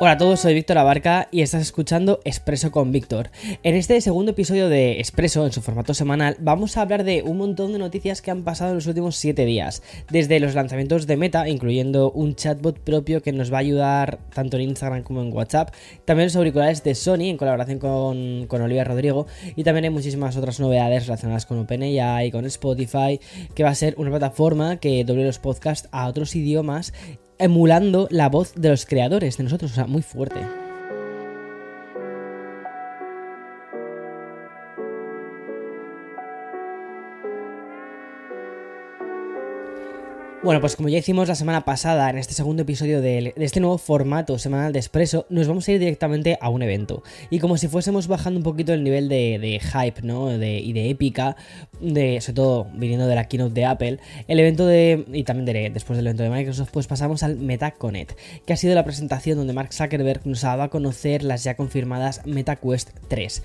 Hola a todos, soy Víctor Abarca y estás escuchando Expreso con Víctor. En este segundo episodio de Expreso, en su formato semanal, vamos a hablar de un montón de noticias que han pasado en los últimos 7 días. Desde los lanzamientos de Meta, incluyendo un chatbot propio que nos va a ayudar tanto en Instagram como en WhatsApp, también los auriculares de Sony en colaboración con, con Olivia Rodrigo y también hay muchísimas otras novedades relacionadas con OpenAI, con Spotify, que va a ser una plataforma que doble los podcasts a otros idiomas emulando la voz de los creadores, de nosotros, o sea, muy fuerte. Bueno, pues como ya hicimos la semana pasada en este segundo episodio de, este nuevo formato semanal de Expreso, nos vamos a ir directamente a un evento. Y como si fuésemos bajando un poquito el nivel de, hype, ¿no? y de épica, sobre todo viniendo de la keynote de Apple, el evento de. y también de, después del evento de Microsoft, pues pasamos al MetaConnect, que ha sido la presentación donde Mark Zuckerberg nos daba a conocer las ya confirmadas MetaQuest 3.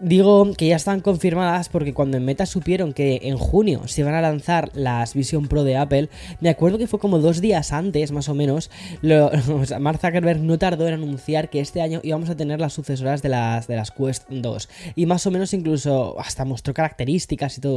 Digo que ya están confirmadas porque cuando en Meta supieron que en junio se iban a lanzar las Vision Pro de Apple, me acuerdo que fue como dos días antes, más o menos, lo, Mark Zuckerberg no tardó en anunciar que este año íbamos a tener las sucesoras de las, de las Quest 2. Y más o menos incluso hasta mostró características y todo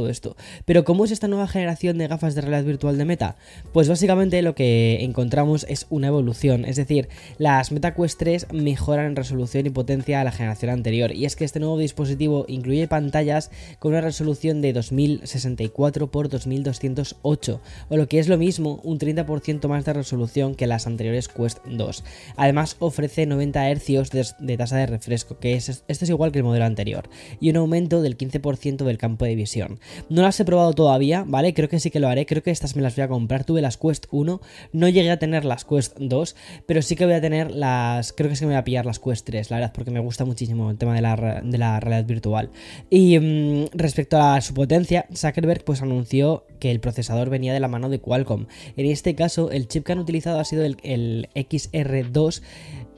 Pero ¿cómo es esta nueva generación de gafas de realidad virtual de Meta? Pues básicamente lo que encontramos es una evolución. Es decir, las Meta Quest 3 mejoran en resolución y potencia a la generación anterior. Y es que este nuevo dispositivo incluye pantallas con una resolución de 2064 x 2208, o lo que es lo mismo, un 30% más de resolución que las anteriores Quest 2. Además ofrece 90 Hz de, tasa de refresco, que es, esto es igual que el modelo anterior, y un aumento del 15% del campo de visión. No las he probado todavía, ¿vale? Creo que sí que lo haré, creo que estas me las voy a comprar. Tuve las Quest 1, no llegué a tener las Quest 2, pero sí que voy a tener las... Creo que sí que me voy a pillar las Quest 3, la verdad, porque me gusta muchísimo el tema de la, de la realidad virtual. Y mm, respecto a su potencia, Zuckerberg pues anunció que el procesador venía de la mano de Qualcomm. En este caso, el chip que han utilizado ha sido el, el XR2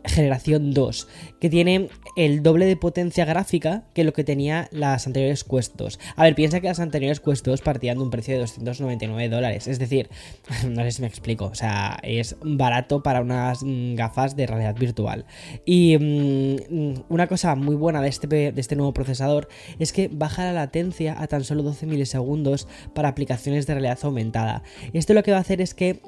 generación 2, que tiene el doble de potencia gráfica que lo que tenía las anteriores Quest 2. A ver, piensa que las anteriores Quest 2 partían de un precio de 299 dólares, es decir, no sé si me explico, o sea, es barato para unas mm, gafas de realidad virtual. Y mm, una cosa muy buena de este, de este nuevo procesador es que baja la latencia a tan solo 12 milisegundos para aplicaciones de realidad aumentada. Esto lo que va a hacer es que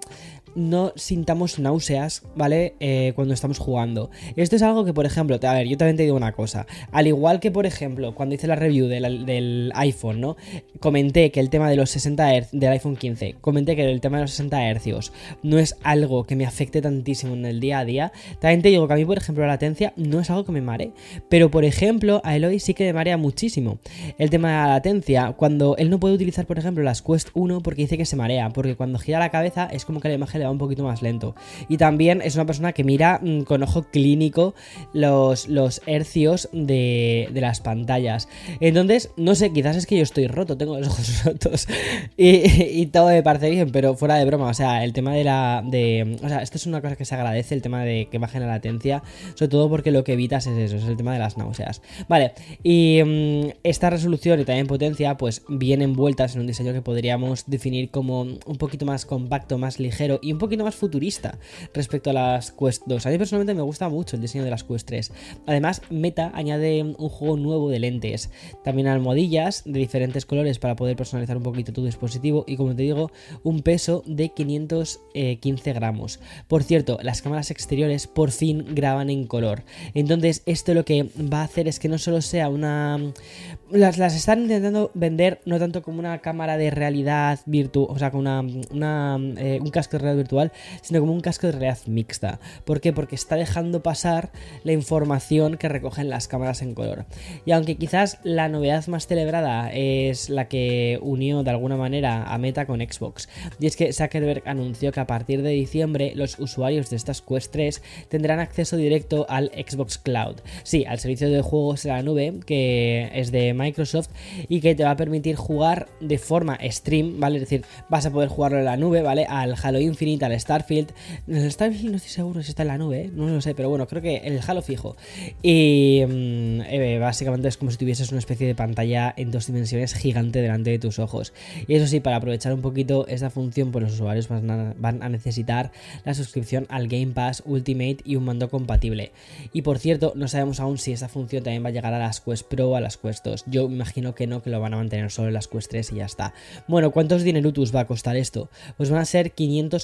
no sintamos náuseas, ¿vale? Eh, cuando estamos jugando. Esto es algo que, por ejemplo, a ver, yo también te digo una cosa. Al igual que, por ejemplo, cuando hice la review del, iPhone, ¿no? Comenté que el tema de los 60 Hz, del iPhone 15, comenté que el tema de los 60 Hz no es algo que me afecte tantísimo en el día a día. También te digo que a mí, por ejemplo, la latencia no es algo que me mare. Pero, por ejemplo, a Eloy sí que me marea muchísimo. El tema de la latencia, cuando él no puede utilizar, por ejemplo, las Quest 1 porque dice que se marea. Porque cuando gira la cabeza es como que la imagen va un poquito más lento. Y también es una persona que mira mm, con ojo clínico los, los hercios de, las pantallas. Entonces, no sé, quizás es que yo estoy roto, tengo los ojos rotos y, todo me parece bien, pero fuera de broma, o sea, el tema de la... De, o sea, esto es una cosa que se agradece, el tema de que bajen la latencia, sobre todo porque lo que evitas es eso, es el tema de las náuseas. Vale, y mm, esta resolución y también potencia, pues vienen envueltas en un diseño que podríamos definir como un poquito más compacto, más ligero y un poquito más futurista respecto a las Quest 2. A mí personalmente me gusta mucho el diseño de las Quest 3. Además, Meta añade un juego nuevo de lentes, también almohadillas de diferentes colores para poder personalizar un poquito tu dispositivo y como te digo, un peso de 515 gramos. Por cierto, las cámaras exteriores por fin graban en color. Entonces, esto lo que va a hacer es que no solo sea una... Las, las están intentando vender no tanto como una cámara de realidad virtual, o sea, con una, eh, un casco de realidad virtual, sino como un casco de realidad mixta. ¿Por qué? Porque está dejando pasar la información que recogen las cámaras en color. Y aunque quizás la novedad más celebrada es la que unió de alguna manera a Meta con Xbox, y es que Zuckerberg anunció que a partir de diciembre los usuarios de estas Quest 3 tendrán acceso directo al Xbox Cloud. Sí, al servicio de juegos de la nube que es de Microsoft y que te va a permitir jugar de forma stream, ¿vale? Es decir, vas a poder jugarlo en la nube, ¿vale? Al Halo Infinite Infinite, al Starfield. El Starfield no estoy seguro si está en la nube, ¿eh? no lo sé, pero bueno, creo que el Halo fijo. Y mm, eh, básicamente es como si tuvieses una especie de pantalla en dos dimensiones gigante delante de tus ojos. Y eso sí, para aprovechar un poquito esta función, pues los usuarios van a, necesitar la suscripción al Game Pass Ultimate y un mando compatible. Y por cierto, no sabemos aún si esa función también va a llegar a las Quest Pro o a las Quest 2. Yo imagino que no, que lo van a mantener solo en las Quest 3 y ya está. Bueno, ¿cuántos dinerutus va a costar esto? Pues van a ser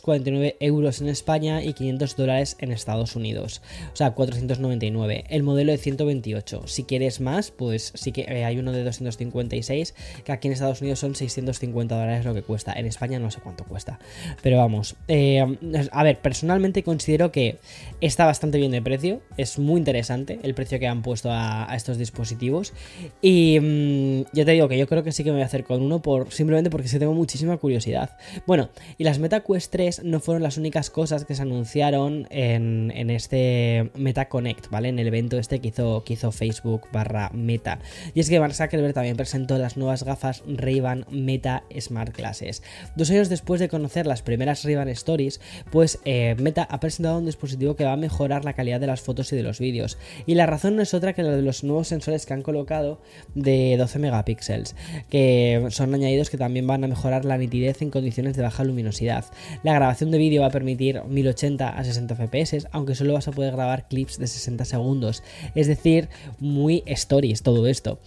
549 euros en España y 500 dólares en Estados Unidos. O sea, 499. El modelo de 128. Si quieres más, pues sí que eh, hay uno de 256, que aquí en Estados Unidos son 650 dólares lo que cuesta. En España no sé cuánto cuesta. Pero vamos. Eh, a ver, personalmente considero que está bastante bien de precio. Es muy interesante el precio que han puesto a, estos dispositivos. Y mmm, ya te digo que yo creo que sí que me voy a hacer con uno por simplemente porque se tengo muchísima curiosidad. Bueno, y las MetaQuest 3 no fueron las únicas cosas que se anunciaron en, en este Meta Connect, ¿vale? En el evento este que hizo, que hizo Facebook barra Meta. Y es que Mark Zuckerberg también presentó las nuevas gafas Ray-Ban Meta Smart Glasses. Dos años después de conocer las primeras Ray-Ban Stories, pues eh, Meta ha presentado un dispositivo que va a mejorar la calidad de las fotos y de los vídeos. Y la razón no es otra que la de los nuevos sensores que han colocado de 12 megapíxeles, que son añadidos que también van a mejorar la nitidez en condiciones de baja luminosidad. La grabación de vídeo va a permitir 1080 a 60 fps, aunque solo vas a poder grabar clips de 60 segundos, es decir, muy stories todo esto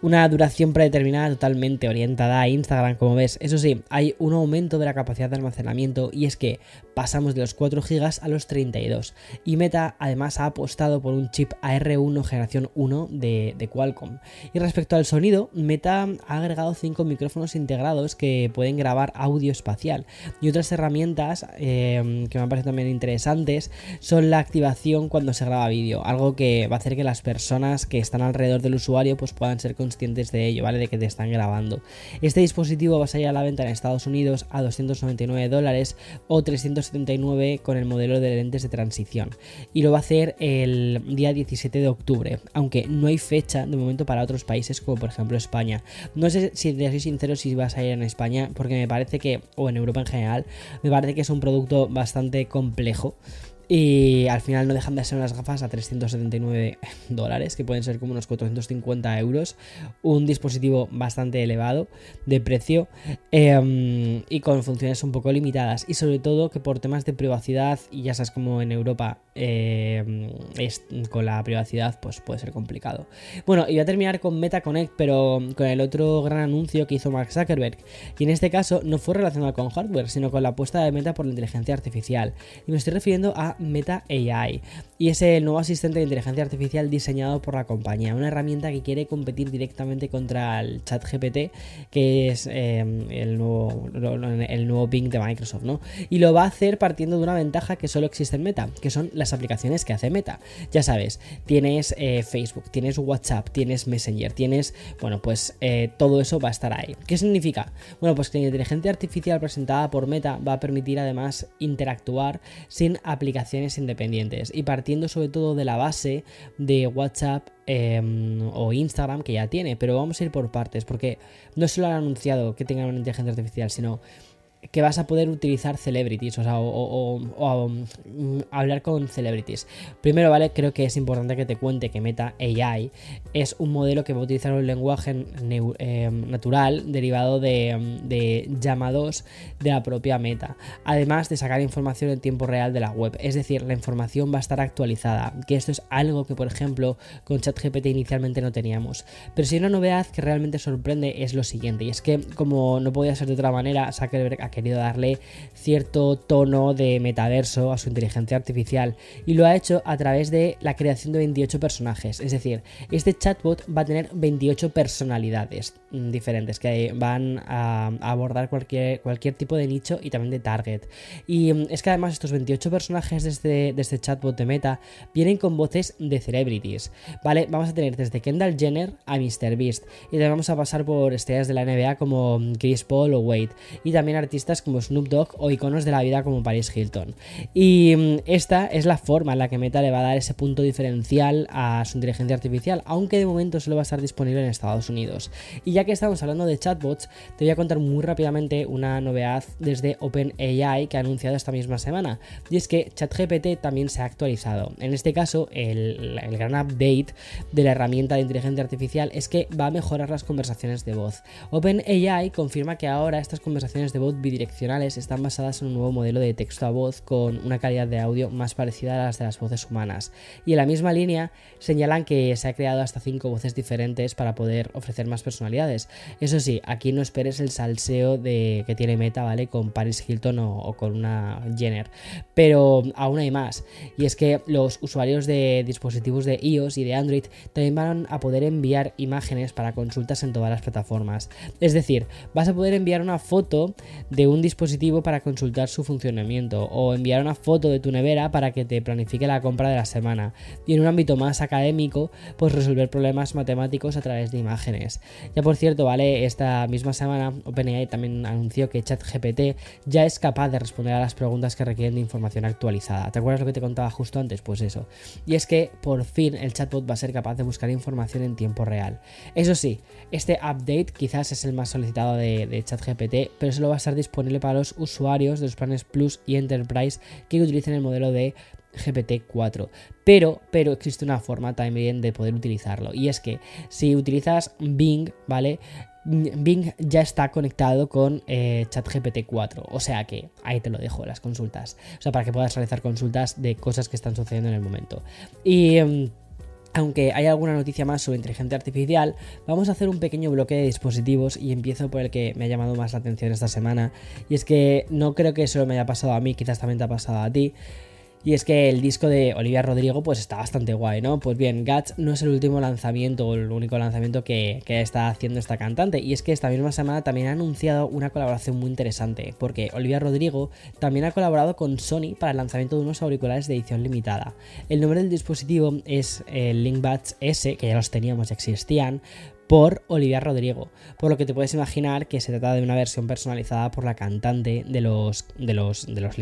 una duración predeterminada totalmente orientada a Instagram, como ves. Eso sí, hay un aumento de la capacidad de almacenamiento y es que pasamos de los 4 GB a los 32. Y Meta además ha apostado por un chip AR1 generación 1 de, Qualcomm. Y respecto al sonido, Meta ha agregado 5 micrófonos integrados que pueden grabar audio espacial. Y otras herramientas eh, que me parecen también interesantes son la activación cuando se graba vídeo, algo que va a hacer que las personas que están alrededor del usuario pues puedan ser conscientes de ello, ¿vale? De que te están grabando. Este dispositivo va a salir a la venta en Estados Unidos a 299 dólares o 379 con el modelo de lentes de transición. Y lo va a hacer el día 17 de octubre, aunque no hay fecha de momento para otros países como por ejemplo España. No sé si te soy sincero si va a salir en España, porque me parece que, o en Europa en general, me parece que es un producto bastante complejo. Y al final no dejan de ser unas gafas a 379 dólares, que pueden ser como unos 450 euros. Un dispositivo bastante elevado de precio em, y con funciones un poco limitadas. Y sobre todo que por temas de privacidad, y ya sabes como en Europa em, es, con la privacidad, pues puede ser complicado. Bueno, y voy a terminar con Meta Connect, pero con el otro gran anuncio que hizo Mark Zuckerberg. Y en este caso no fue relacionado con hardware, sino con la apuesta de Meta por la inteligencia artificial. Y me estoy refiriendo a Meta AI y es el nuevo asistente de inteligencia artificial diseñado por la compañía, una herramienta que quiere competir directamente contra el chat GPT, que es em, el, nuevo, el nuevo Bing de Microsoft, ¿no? Y lo va a hacer partiendo de una ventaja que solo existe en Meta, que son las aplicaciones que hace Meta. Ya sabes, tienes eh, Facebook, tienes WhatsApp, tienes Messenger, tienes, bueno, pues eh, todo eso va a estar ahí. ¿Qué significa? Bueno, pues que la inteligencia artificial presentada por Meta va a permitir además interactuar sin aplicaciones independientes y sobre todo de la base de WhatsApp em, o Instagram que ya tiene, pero vamos a ir por partes porque no solo han anunciado que tengan una inteligencia artificial, sino que vas a poder utilizar celebrities, o sea, o, mm, hablar con celebrities. Primero, ¿vale? Creo que es importante que te cuente que Meta AI es un modelo que va a utilizar un lenguaje em, natural derivado de, em, de, llamados de la propia Meta, además de sacar información en tiempo real de la web, es decir, la información va a estar actualizada, que esto es algo que, por ejemplo, con ChatGPT inicialmente no teníamos. Pero si una novedad que realmente sorprende es lo siguiente, y es que, como no podía ser de otra manera, Zuckerberg ha querido darle cierto tono de metaverso a su inteligencia artificial y lo ha hecho a través de la creación de 28 personajes. Es decir, este chatbot va a tener 28 personalidades mm, diferentes que van a abordar cualquier, cualquier tipo de nicho y también de target. Y mm, es que además estos 28 personajes de este, de este chatbot de Meta vienen con voces de celebrities. ¿Vale? Vamos a tener desde Kendall Jenner a MrBeast y también vamos a pasar por estrellas de la NBA como mm, Chris Paul o Wade y también artistas como Snoop Dogg o iconos de la vida como Paris Hilton. Y mm, esta es la forma en la que Meta le va a dar ese punto diferencial a su inteligencia artificial, aunque de momento solo va a estar disponible en Estados Unidos. Y ya que estamos hablando de chatbots, te voy a contar muy rápidamente una novedad desde OpenAI que ha anunciado esta misma semana. Y es que ChatGPT también se ha actualizado. En este caso, el, el gran update de la herramienta de inteligencia artificial es que va a mejorar las conversaciones de voz. OpenAI confirma que ahora estas conversaciones de voz bidireccionales están basadas en un nuevo modelo de texto a voz con una calidad de audio más parecida a las de las voces humanas. Y en la misma línea señalan que se ha creado hasta cinco voces diferentes para poder ofrecer más personalidades. Eso sí, aquí no esperes el salseo de que tiene Meta, ¿vale? Con Paris Hilton o, con una Jenner. Pero aún hay más. Y es que los usuarios de dispositivos de iOS y de Android también van a poder enviar imágenes para consultas en todas las plataformas. Es decir, vas a poder enviar una foto de un dispositivo para consultar su funcionamiento o enviar una foto de tu nevera para que te planifique la compra de la semana. Y en un ámbito más académico, pues resolver problemas matemáticos a través de imágenes. Ya por cierto, vale, esta misma semana OpenAI también anunció que ChatGPT ya es capaz de responder a las preguntas que requieren de información actualizada. ¿Te acuerdas lo que te contaba justo antes? Pues eso. Y es que por fin el chatbot va a ser capaz de buscar información en tiempo real. Eso sí, este update quizás es el más solicitado de, ChatGPT, pero solo va a estar disponible para los usuarios de los planes Plus y Enterprise que utilicen el modelo de GPT-4. Pero, pero existe una forma también de poder utilizarlo. Y es que si utilizas Bing, ¿vale? Bing ya está conectado con eh, ChatGPT 4, o sea que ahí te lo dejo, las consultas. O sea, para que puedas realizar consultas de cosas que están sucediendo en el momento. Y... Aunque hay alguna noticia más sobre inteligencia artificial, vamos a hacer un pequeño bloque de dispositivos y empiezo por el que me ha llamado más la atención esta semana. Y es que no creo que solo me haya pasado a mí, quizás también te ha pasado a ti. Y es que el disco de Olivia Rodrigo pues está bastante guay, ¿no? Pues bien, Guts no es el último lanzamiento o el único lanzamiento que, está haciendo esta cantante. Y es que esta misma semana también ha anunciado una colaboración muy interesante. Porque Olivia Rodrigo también ha colaborado con Sony para el lanzamiento de unos auriculares de edición limitada. El nombre del dispositivo es el Linkbuds S, que ya los teníamos, ya existían por Olivia Rodrigo, por lo que te puedes imaginar que se trata de una versión personalizada por la cantante de los de los de los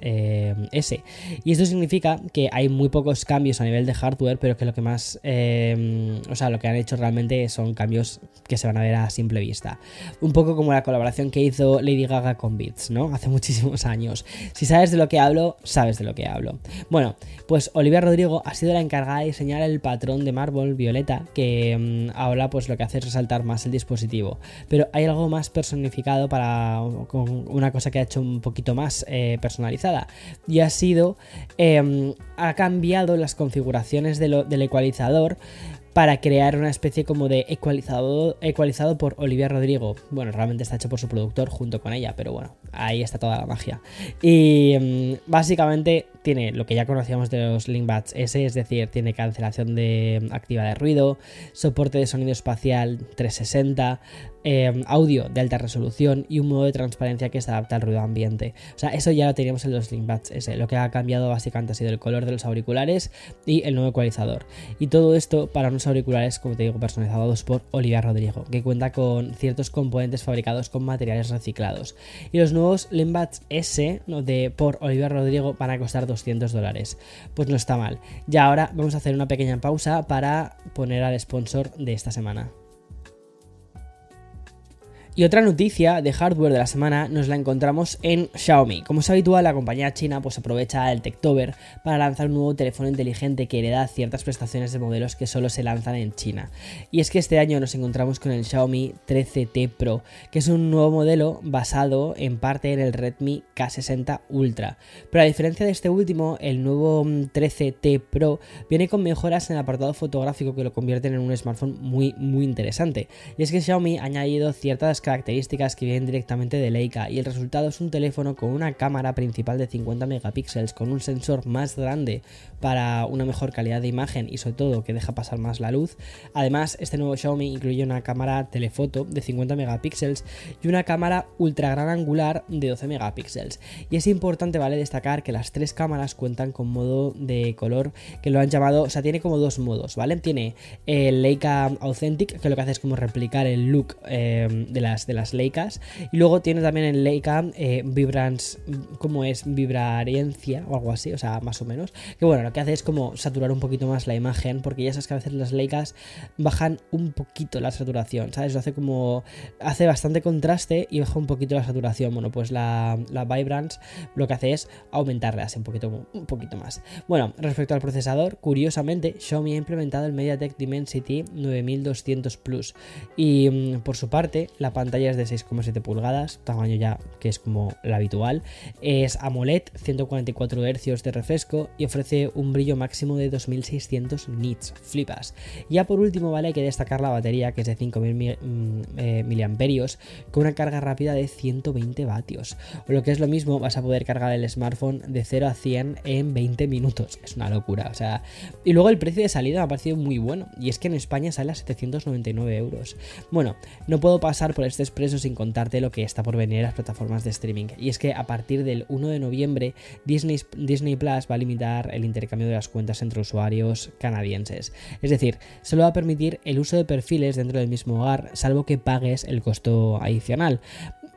eh, S. Y esto significa que hay muy pocos cambios a nivel de hardware, pero que lo que más, eh, o sea, lo que han hecho realmente son cambios que se van a ver a simple vista. Un poco como la colaboración que hizo Lady Gaga con Beats, ¿no? Hace muchísimos años. Si sabes de lo que hablo, sabes de lo que hablo. Bueno, pues Olivia Rodrigo ha sido la encargada de diseñar el patrón de mármol violeta que mm, habla pues lo que hace es resaltar más el dispositivo. Pero hay algo más personificado para una cosa que ha hecho un poquito más eh, personalizada. Y ha sido, em, ha cambiado las configuraciones del ecualizador para crear una especie como de ecualizado, ecualizado por Olivia Rodrigo. Bueno, realmente está hecho por su productor junto con ella, pero bueno, ahí está toda la magia. Y mm, básicamente tiene lo que ya conocíamos de los Linkbats S, es decir, tiene cancelación de activa de ruido, soporte de sonido espacial 360, Em, audio de alta resolución y un modo de transparencia que se adapta al ruido ambiente. O sea, eso ya lo teníamos en los Linkbuds S. Lo que ha cambiado básicamente ha sido el color de los auriculares y el nuevo ecualizador. Y todo esto para unos auriculares, como te digo, personalizados por Olivia Rodrigo, que cuenta con ciertos componentes fabricados con materiales reciclados. Y los nuevos Linkbuds S de, por Olivia Rodrigo van a costar 200 dólares. Pues no está mal. Y ahora vamos a hacer una pequeña pausa para poner al sponsor de esta semana. Y otra noticia de hardware de la semana nos la encontramos en Xiaomi. Como es habitual, la compañía china pues aprovecha el Techtober para lanzar un nuevo teléfono inteligente que hereda ciertas prestaciones de modelos que solo se lanzan en China. Y es que este año nos encontramos con el Xiaomi 13T Pro, que es un nuevo modelo basado en parte en el Redmi K60 Ultra. Pero a diferencia de este último, el nuevo 13T Pro viene con mejoras en el apartado fotográfico que lo convierten en un smartphone muy muy interesante. Y es que Xiaomi ha añadido ciertas características que vienen directamente de Leica y el resultado es un teléfono con una cámara principal de 50 megapíxeles con un sensor más grande para una mejor calidad de imagen y sobre todo que deja pasar más la luz. Además, este nuevo Xiaomi incluye una cámara telefoto de 50 megapíxeles y una cámara ultra gran angular de 12 megapíxeles. Y es importante, ¿vale? Destacar que las tres cámaras cuentan con modo de color que lo han llamado, o sea, tiene como dos modos, ¿vale? Tiene el Leica Authentic, que lo que hace es como replicar el look eh, de la de las Leicas. Y luego tiene también en Leica eh, Vibrance, ¿cómo es? Vibrarencia o algo así, o sea, más o menos. Que bueno, lo que hace es como saturar un poquito más la imagen, porque ya sabes que a veces las Leicas bajan un poquito la saturación, ¿sabes? Lo hace como, hace bastante contraste y baja un poquito la saturación. Bueno, pues la, la Vibrance lo que hace es aumentarle así un poquito, un poquito más. Bueno, respecto al procesador, curiosamente, Xiaomi ha implementado el MediaTek Dimensity 9200 Plus y mm, por su parte, la pantalla es de 6,7 pulgadas, tamaño ya que es como la habitual, es AMOLED, 144 Hz de refresco y ofrece un brillo máximo de 2600 nits, flipas. Ya por último, vale, hay que destacar la batería que es de 5000 mm, eh, con una carga rápida de 120 vatios. O lo que es lo mismo, vas a poder cargar el smartphone de 0 a 100 en 20 minutos. Es una locura, o sea. Y luego el precio de salida me ha parecido muy bueno. Y es que en España sale a 799 euros. Bueno, no puedo pasar por este expreso sin contarte lo que está por venir en las plataformas de streaming. Y es que a partir del 1 de noviembre, Disney, Disney Plus va a limitar el intercambio de las cuentas entre usuarios canadienses. Es decir, solo va a permitir el uso de perfiles dentro del mismo hogar, salvo que pagues el costo adicional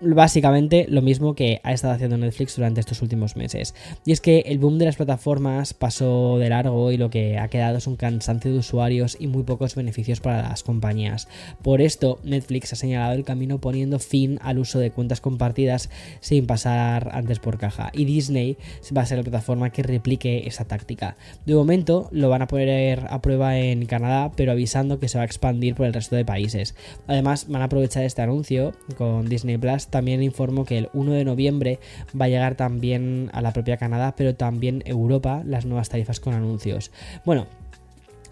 básicamente lo mismo que ha estado haciendo Netflix durante estos últimos meses. Y es que el boom de las plataformas pasó de largo y lo que ha quedado es un cansancio de usuarios y muy pocos beneficios para las compañías. Por esto, Netflix ha señalado el camino poniendo fin al uso de cuentas compartidas sin pasar antes por caja. Y Disney va a ser la plataforma que replique esa táctica. De momento lo van a poner a prueba en Canadá, pero avisando que se va a expandir por el resto de países. Además, van a aprovechar este anuncio con Disney Plus también informo que el 1 de noviembre va a llegar también a la propia Canadá, pero también Europa las nuevas tarifas con anuncios. Bueno,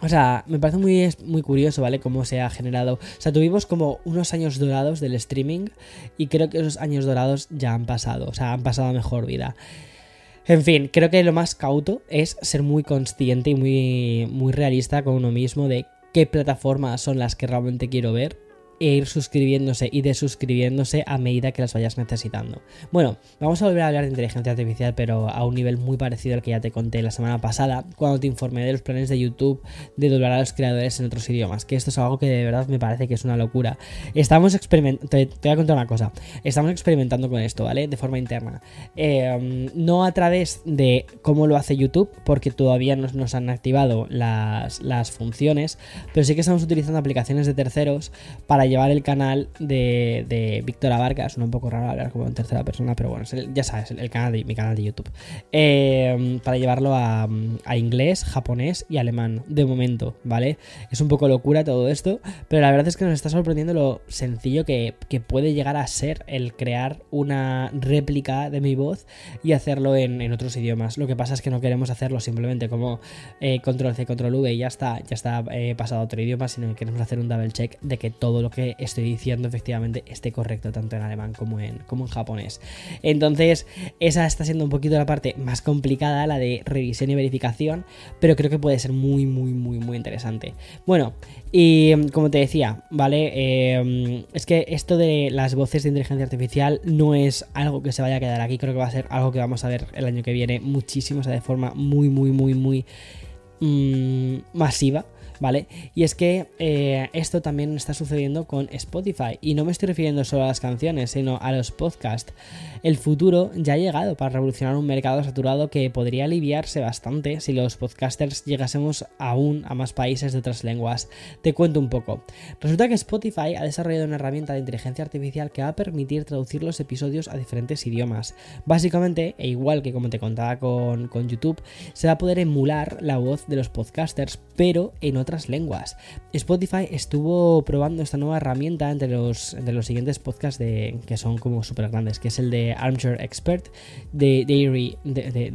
o sea, me parece muy, muy curioso, ¿vale? Cómo se ha generado. O sea, tuvimos como unos años dorados del streaming y creo que esos años dorados ya han pasado, o sea, han pasado a mejor vida. En fin, creo que lo más cauto es ser muy consciente y muy, muy realista con uno mismo de qué plataformas son las que realmente quiero ver e ir suscribiéndose y desuscribiéndose a medida que las vayas necesitando. Bueno, vamos a volver a hablar de inteligencia artificial, pero a un nivel muy parecido al que ya te conté la semana pasada, cuando te informé de los planes de YouTube de doblar a los creadores en otros idiomas, que esto es algo que de verdad me parece que es una locura. Estamos experimentando, te, voy a contar una cosa, estamos experimentando con esto, ¿vale? De forma interna. Em, no a través de cómo lo hace YouTube, porque todavía no nos han activado las, las funciones, pero sí que estamos utilizando aplicaciones de terceros para llevar el canal de, de Víctor Abarca. Suena un poco raro hablar como en tercera persona, pero bueno, ya sabes, el, canal de, mi canal de YouTube. Eh, para llevarlo a, inglés, japonés y alemán, de momento, ¿vale? Es un poco locura todo esto, pero la verdad es que nos está sorprendiendo lo sencillo que, puede llegar a ser el crear una réplica de mi voz y hacerlo en, otros idiomas. Lo que pasa es que no queremos hacerlo simplemente como eh, control C, control V y ya está, ya está eh, pasado a otro idioma, sino que queremos hacer un double check de que todo lo que que estoy diciendo efectivamente esté correcto tanto en alemán como en, como en japonés. Entonces, esa está siendo un poquito la parte más complicada, la de revisión y verificación, pero creo que puede ser muy, muy, muy, muy interesante. Bueno, y como te decía, ¿vale? Eh, es que esto de las voces de inteligencia artificial no es algo que se vaya a quedar aquí, creo que va a ser algo que vamos a ver el año que viene muchísimo, o sea, de forma muy, muy, muy, muy mm, masiva. ¿Vale? Y es que eh, esto también está sucediendo con Spotify. Y no me estoy refiriendo solo a las canciones, sino a los podcasts. El futuro ya ha llegado para revolucionar un mercado saturado que podría aliviarse bastante si los podcasters llegásemos aún a más países de otras lenguas. Te cuento un poco. Resulta que Spotify ha desarrollado una herramienta de inteligencia artificial que va a permitir traducir los episodios a diferentes idiomas. Básicamente, e igual que como te contaba con, con YouTube, se va a poder emular la voz de los podcasters, pero en otras lenguas. Spotify estuvo probando esta nueva herramienta entre los, entre los siguientes podcasts de, que son como súper grandes, que es el de Armchair Expert, de Diary, de,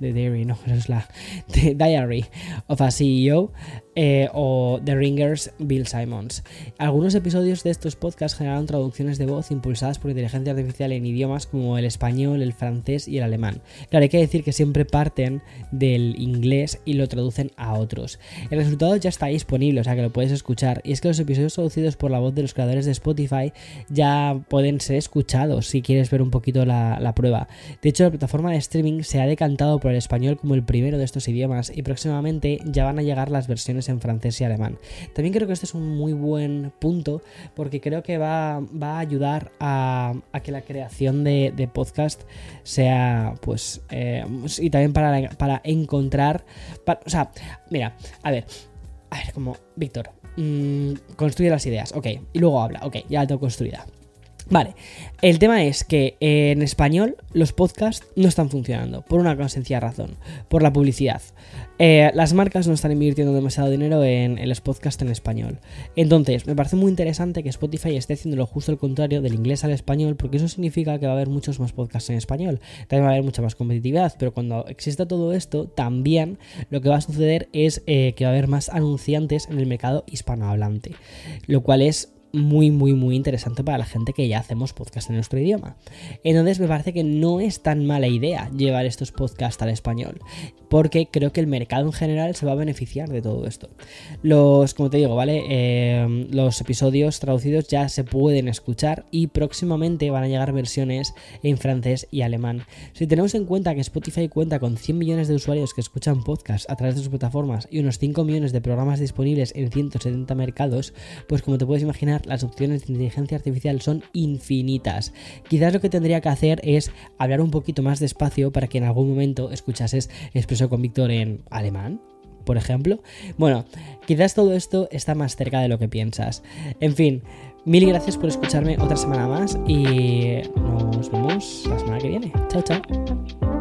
Diary, no, es la, Diary of a CEO, eh, o The Ringers Bill Simons. Algunos episodios de estos podcasts generaron traducciones de voz impulsadas por inteligencia artificial en idiomas como el español, el francés y el alemán. Claro, hay que decir que siempre parten del inglés y lo traducen a otros. El resultado ya está disponible, o sea que lo puedes escuchar. Y es que los episodios traducidos por la voz de los creadores de Spotify ya pueden ser escuchados si quieres ver un poquito la, la prueba. De hecho, la plataforma de streaming se ha decantado por el español como el primero de estos idiomas y próximamente ya van a llegar las versiones en francés y alemán. También creo que este es un muy buen punto porque creo que va, va a ayudar a, a, que la creación de, de podcast sea, pues, eh, y también para, para encontrar, o sea, mira, a ver, a ver, como, Víctor, mmm, construye las ideas, ok, y luego habla, ok, ya la tengo construida. Vale, el tema es que en español los podcasts no están funcionando, por una sencilla razón, por la publicidad. Eh, las marcas no están invirtiendo demasiado dinero en, los podcasts en español. Entonces, me parece muy interesante que Spotify esté haciendo lo justo al contrario del inglés al español, porque eso significa que va a haber muchos más podcasts en español. También va a haber mucha más competitividad, pero cuando exista todo esto, también lo que va a suceder es eh, que va a haber más anunciantes en el mercado hispanohablante, lo cual es muy, muy, muy interesante para la gente que ya hacemos podcast en nuestro idioma. Entonces me parece que no es tan mala idea llevar estos podcasts al español, porque creo que el mercado en general se va a beneficiar de todo esto. Los, como te digo, ¿vale? Eh, los episodios traducidos ya se pueden escuchar y próximamente van a llegar versiones en francés y alemán. Si tenemos en cuenta que Spotify cuenta con 100 millones de usuarios que escuchan podcasts a través de sus plataformas y unos 5 millones de programas disponibles en 170 mercados, pues como te puedes las opciones de inteligencia artificial son infinitas. Quizás lo que tendría que hacer es hablar un poquito más despacio para que en algún momento escuchases Expreso con Víctor en alemán, por ejemplo. Bueno, quizás todo esto está más cerca de lo que piensas. En fin, mil gracias por escucharme otra semana más y nos vemos la semana que viene. Chao, chao.